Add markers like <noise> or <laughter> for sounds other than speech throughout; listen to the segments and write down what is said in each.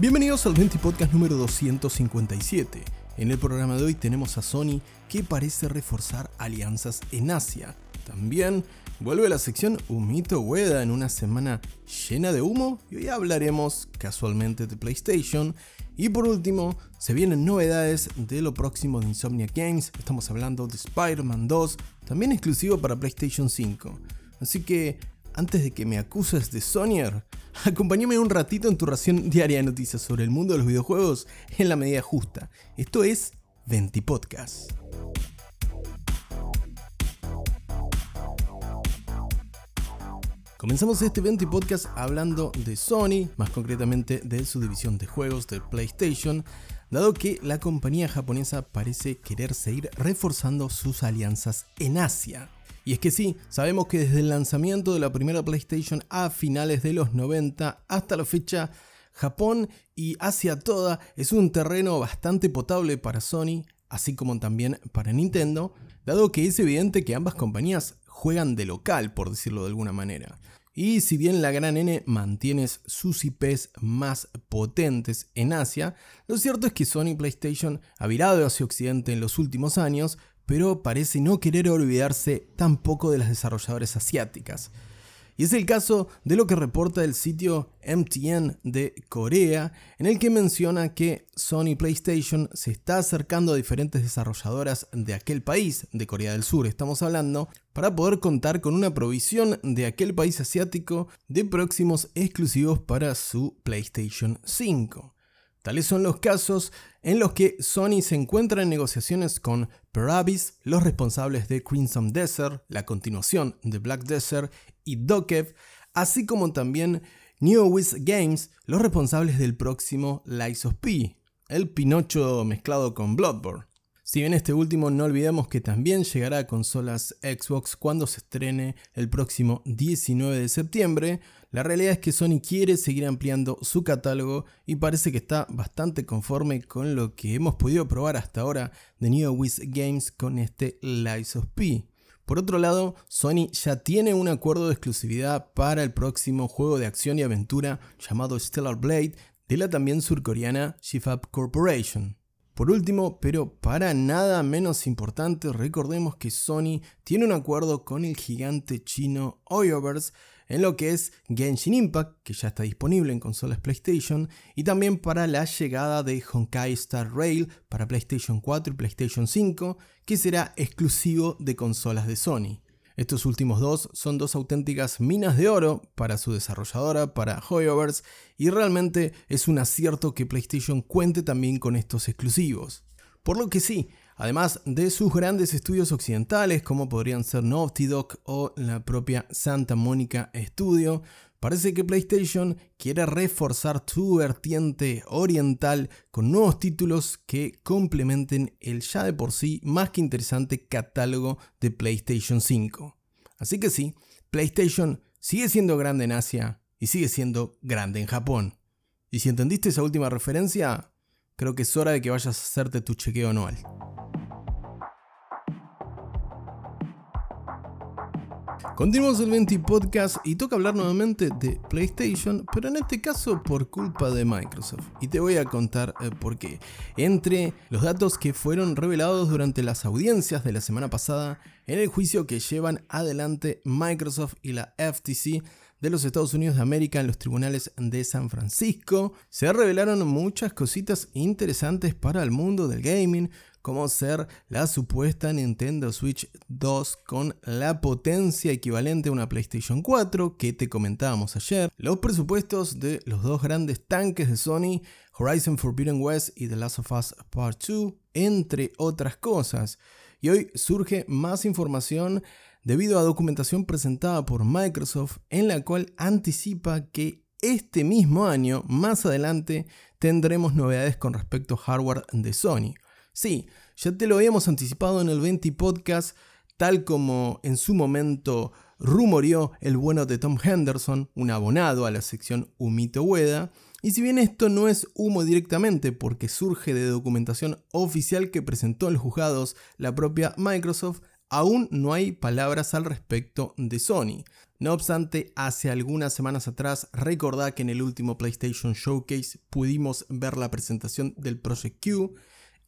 Bienvenidos al 20 Podcast número 257. En el programa de hoy tenemos a Sony que parece reforzar alianzas en Asia. También vuelve la sección Humito Ueda en una semana llena de humo y hoy hablaremos casualmente de PlayStation. Y por último, se vienen novedades de lo próximo de Insomnia Games. Estamos hablando de Spider-Man 2, también exclusivo para PlayStation 5. Así que antes de que me acuses de Sonyer, <laughs> acompáñame un ratito en tu ración diaria de noticias sobre el mundo de los videojuegos en la medida justa. Esto es Venti Podcast. Comenzamos este Venti Podcast hablando de Sony, más concretamente de su división de juegos de PlayStation, dado que la compañía japonesa parece querer seguir reforzando sus alianzas en Asia. Y es que sí, sabemos que desde el lanzamiento de la primera PlayStation a finales de los 90 hasta la fecha, Japón y Asia toda es un terreno bastante potable para Sony, así como también para Nintendo, dado que es evidente que ambas compañías juegan de local, por decirlo de alguna manera. Y si bien la gran N mantiene sus IPs más potentes en Asia, lo cierto es que Sony PlayStation ha virado hacia Occidente en los últimos años, pero parece no querer olvidarse tampoco de las desarrolladoras asiáticas. Y es el caso de lo que reporta el sitio MTN de Corea, en el que menciona que Sony PlayStation se está acercando a diferentes desarrolladoras de aquel país, de Corea del Sur estamos hablando, para poder contar con una provisión de aquel país asiático de próximos exclusivos para su PlayStation 5. Tales son los casos en los que Sony se encuentra en negociaciones con Parabis, los responsables de Crimson Desert, la continuación de Black Desert, y Dokev, así como también Neowiz Games, los responsables del próximo Lies of P, el Pinocho mezclado con Bloodborne. Si bien este último no olvidemos que también llegará a consolas Xbox cuando se estrene el próximo 19 de septiembre, la realidad es que Sony quiere seguir ampliando su catálogo y parece que está bastante conforme con lo que hemos podido probar hasta ahora de NeoWiz Games con este Lies of P. Por otro lado, Sony ya tiene un acuerdo de exclusividad para el próximo juego de acción y aventura llamado Stellar Blade de la también surcoreana Shifab Corporation. Por último, pero para nada menos importante, recordemos que Sony tiene un acuerdo con el gigante chino Oyoverse en lo que es Genshin Impact, que ya está disponible en consolas PlayStation, y también para la llegada de Honkai Star Rail para PlayStation 4 y PlayStation 5, que será exclusivo de consolas de Sony. Estos últimos dos son dos auténticas minas de oro para su desarrolladora, para Hoyoverse, y realmente es un acierto que PlayStation cuente también con estos exclusivos. Por lo que sí, además de sus grandes estudios occidentales como podrían ser Naughty Dog o la propia Santa Monica Studio, Parece que PlayStation quiere reforzar su vertiente oriental con nuevos títulos que complementen el ya de por sí más que interesante catálogo de PlayStation 5. Así que sí, PlayStation sigue siendo grande en Asia y sigue siendo grande en Japón. Y si entendiste esa última referencia, creo que es hora de que vayas a hacerte tu chequeo anual. Continuamos el 20 Podcast y toca hablar nuevamente de PlayStation, pero en este caso por culpa de Microsoft. Y te voy a contar eh, por qué. Entre los datos que fueron revelados durante las audiencias de la semana pasada en el juicio que llevan adelante Microsoft y la FTC de los Estados Unidos de América en los tribunales de San Francisco, se revelaron muchas cositas interesantes para el mundo del gaming, como ser la supuesta Nintendo Switch 2 con la potencia equivalente a una PlayStation 4 que te comentábamos ayer, los presupuestos de los dos grandes tanques de Sony, Horizon Forbidden West y The Last of Us Part 2, entre otras cosas. Y hoy surge más información debido a documentación presentada por Microsoft en la cual anticipa que este mismo año, más adelante, tendremos novedades con respecto a hardware de Sony. Sí, ya te lo habíamos anticipado en el 20 podcast, tal como en su momento rumoreó el bueno de Tom Henderson, un abonado a la sección Humito Hueda, y si bien esto no es humo directamente porque surge de documentación oficial que presentó en los juzgados la propia Microsoft, aún no hay palabras al respecto de Sony. No obstante, hace algunas semanas atrás, recordá que en el último PlayStation Showcase pudimos ver la presentación del Project Q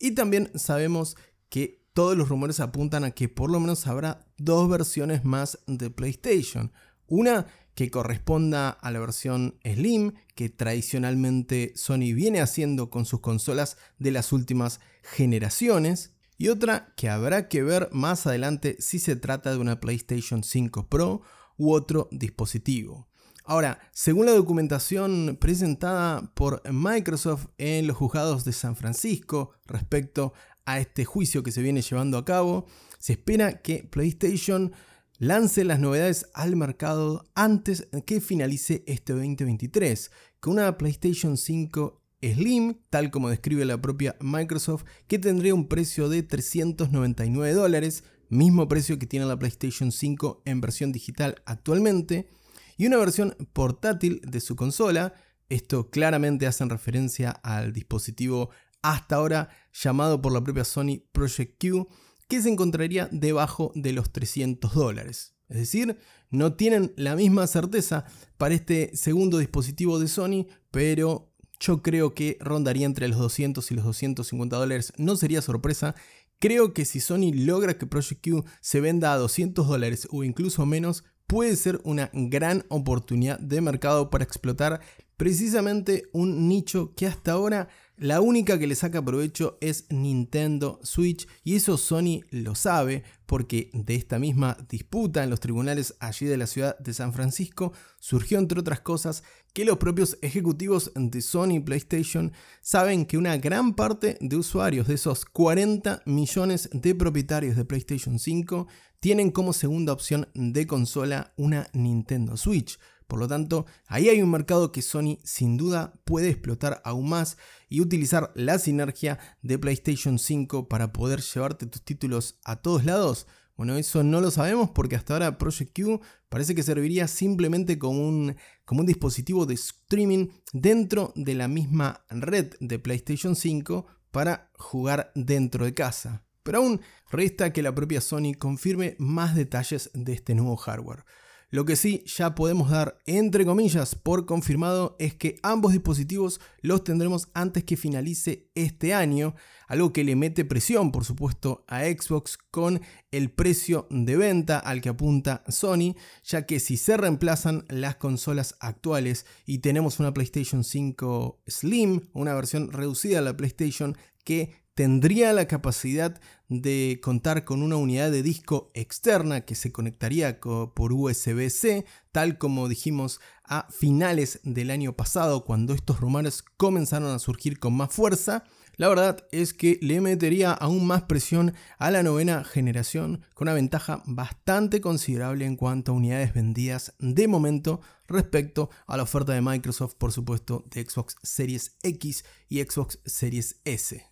y también sabemos que todos los rumores apuntan a que por lo menos habrá dos versiones más de PlayStation. Una que corresponda a la versión Slim que tradicionalmente Sony viene haciendo con sus consolas de las últimas generaciones y otra que habrá que ver más adelante si se trata de una PlayStation 5 Pro u otro dispositivo. Ahora, según la documentación presentada por Microsoft en los juzgados de San Francisco respecto a este juicio que se viene llevando a cabo, se espera que PlayStation lance las novedades al mercado antes que finalice este 2023, con una PlayStation 5 Slim, tal como describe la propia Microsoft, que tendría un precio de 399 dólares, mismo precio que tiene la PlayStation 5 en versión digital actualmente, y una versión portátil de su consola. Esto claramente hace referencia al dispositivo hasta ahora llamado por la propia Sony Project Q, que se encontraría debajo de los 300 dólares. Es decir, no tienen la misma certeza para este segundo dispositivo de Sony, pero yo creo que rondaría entre los 200 y los 250 dólares. No sería sorpresa. Creo que si Sony logra que Project Q se venda a 200 dólares o incluso menos, puede ser una gran oportunidad de mercado para explotar precisamente un nicho que hasta ahora la única que le saca provecho es Nintendo Switch y eso Sony lo sabe porque de esta misma disputa en los tribunales allí de la ciudad de San Francisco surgió entre otras cosas que los propios ejecutivos de Sony PlayStation saben que una gran parte de usuarios de esos 40 millones de propietarios de PlayStation 5 tienen como segunda opción de consola una Nintendo Switch. Por lo tanto, ahí hay un mercado que Sony sin duda puede explotar aún más y utilizar la sinergia de PlayStation 5 para poder llevarte tus títulos a todos lados. Bueno, eso no lo sabemos porque hasta ahora Project Q parece que serviría simplemente como un, como un dispositivo de streaming dentro de la misma red de PlayStation 5 para jugar dentro de casa. Pero aún resta que la propia Sony confirme más detalles de este nuevo hardware. Lo que sí ya podemos dar entre comillas por confirmado es que ambos dispositivos los tendremos antes que finalice este año, algo que le mete presión por supuesto a Xbox con el precio de venta al que apunta Sony, ya que si se reemplazan las consolas actuales y tenemos una PlayStation 5 Slim, una versión reducida de la PlayStation que tendría la capacidad de contar con una unidad de disco externa que se conectaría por USB-C, tal como dijimos a finales del año pasado cuando estos rumores comenzaron a surgir con más fuerza. La verdad es que le metería aún más presión a la novena generación con una ventaja bastante considerable en cuanto a unidades vendidas de momento respecto a la oferta de Microsoft, por supuesto, de Xbox Series X y Xbox Series S.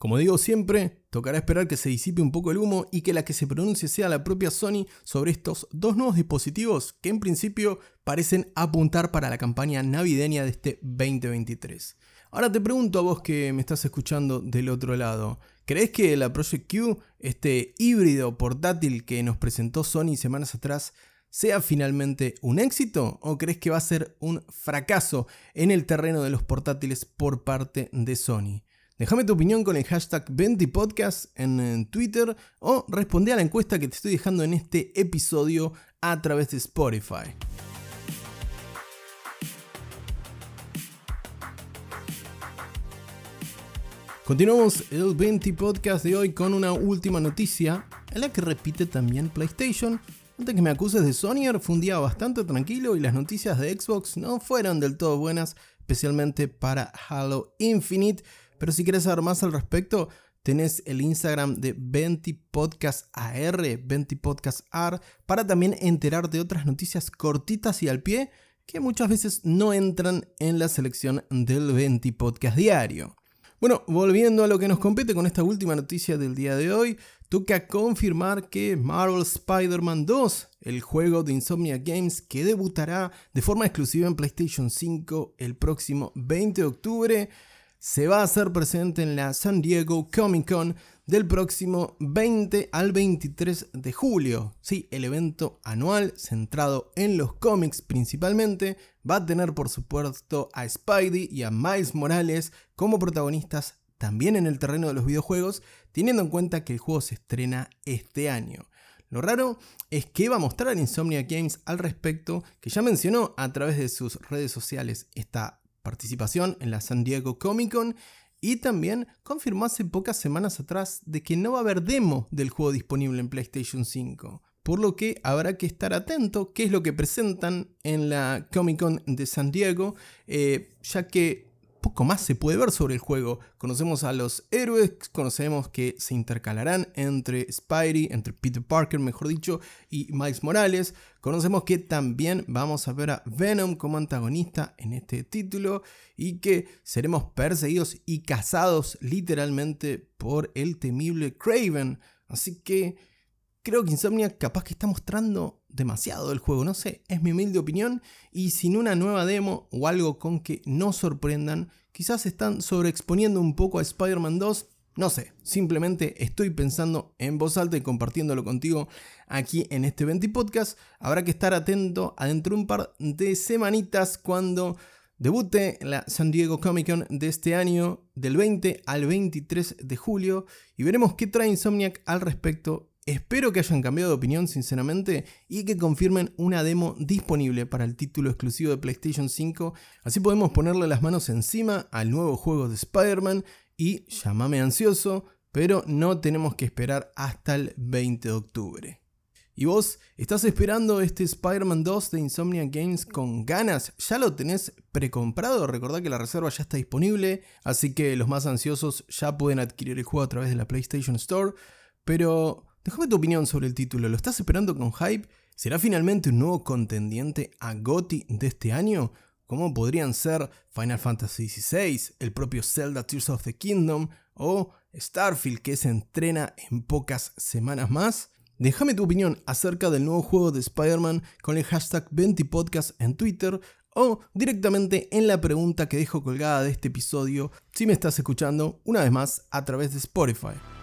Como digo siempre, tocará esperar que se disipe un poco el humo y que la que se pronuncie sea la propia Sony sobre estos dos nuevos dispositivos que en principio parecen apuntar para la campaña navideña de este 2023. Ahora te pregunto a vos que me estás escuchando del otro lado, ¿crees que la Project Q, este híbrido portátil que nos presentó Sony semanas atrás, sea finalmente un éxito o crees que va a ser un fracaso en el terreno de los portátiles por parte de Sony? Déjame tu opinión con el hashtag 20podcast en, Twitter o responde a la encuesta que te estoy dejando en este episodio a través de Spotify. Continuamos el 20 podcast de hoy con una última noticia en la que repite también PlayStation. Antes que me acuses de Sonyer, fue un día bastante tranquilo y las noticias de Xbox no fueron del todo buenas, especialmente para Halo Infinite. Pero si quieres saber más al respecto, tenés el Instagram de 20 Podcast AR, 20 Podcast AR, para también enterarte de otras noticias cortitas y al pie que muchas veces no entran en la selección del 20 Podcast diario. Bueno, volviendo a lo que nos compete con esta última noticia del día de hoy, toca confirmar que Marvel Spider-Man 2, el juego de Insomnia Games que debutará de forma exclusiva en PlayStation 5 el próximo 20 de octubre, se va a hacer presente en la San Diego Comic Con del próximo 20 al 23 de julio. Sí, el evento anual centrado en los cómics principalmente va a tener por supuesto a Spidey y a Miles Morales como protagonistas también en el terreno de los videojuegos, teniendo en cuenta que el juego se estrena este año. Lo raro es que va a mostrar Insomnia Games al respecto, que ya mencionó a través de sus redes sociales esta participación en la San Diego Comic Con y también confirmó hace pocas semanas atrás de que no va a haber demo del juego disponible en PlayStation 5. Por lo que habrá que estar atento qué es lo que presentan en la Comic Con de San Diego, eh, ya que poco más se puede ver sobre el juego. Conocemos a los héroes, conocemos que se intercalarán entre Spidey, entre Peter Parker, mejor dicho, y Miles Morales. Conocemos que también vamos a ver a Venom como antagonista en este título y que seremos perseguidos y cazados literalmente por el temible Craven. Así que creo que Insomnia capaz que está mostrando demasiado del juego, no sé, es mi humilde opinión y sin una nueva demo o algo con que no sorprendan, quizás están sobreexponiendo un poco a Spider-Man 2, no sé, simplemente estoy pensando en voz alta y compartiéndolo contigo aquí en este 20 podcast. Habrá que estar atento adentro de un par de semanitas cuando debute la San Diego Comic Con de este año, del 20 al 23 de julio, y veremos qué trae Insomniac al respecto Espero que hayan cambiado de opinión sinceramente y que confirmen una demo disponible para el título exclusivo de PlayStation 5, así podemos ponerle las manos encima al nuevo juego de Spider-Man y llamame ansioso, pero no tenemos que esperar hasta el 20 de octubre. ¿Y vos estás esperando este Spider-Man 2 de Insomnia Games con ganas? ¿Ya lo tenés precomprado? Recordad que la reserva ya está disponible, así que los más ansiosos ya pueden adquirir el juego a través de la PlayStation Store, pero Déjame tu opinión sobre el título, ¿lo estás esperando con hype? ¿Será finalmente un nuevo contendiente a GOTY de este año? ¿Cómo podrían ser Final Fantasy XVI, el propio Zelda Tears of the Kingdom o Starfield que se entrena en pocas semanas más? Déjame tu opinión acerca del nuevo juego de Spider-Man con el hashtag 20podcast en Twitter o directamente en la pregunta que dejo colgada de este episodio si me estás escuchando una vez más a través de Spotify.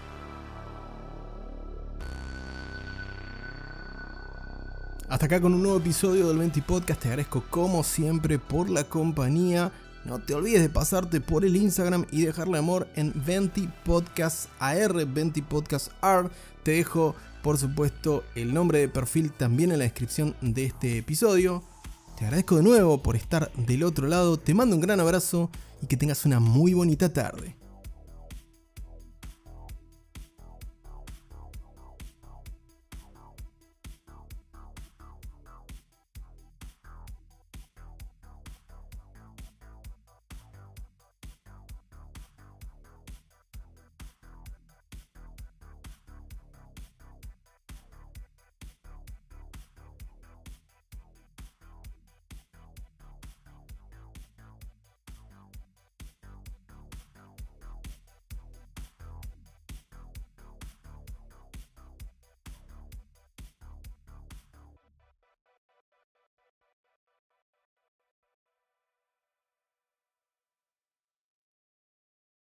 Hasta acá con un nuevo episodio del 20 Podcast. Te agradezco como siempre por la compañía. No te olvides de pasarte por el Instagram y dejarle amor en 20 Podcast AR, 20 Podcast R. Te dejo, por supuesto, el nombre de perfil también en la descripción de este episodio. Te agradezco de nuevo por estar del otro lado. Te mando un gran abrazo y que tengas una muy bonita tarde.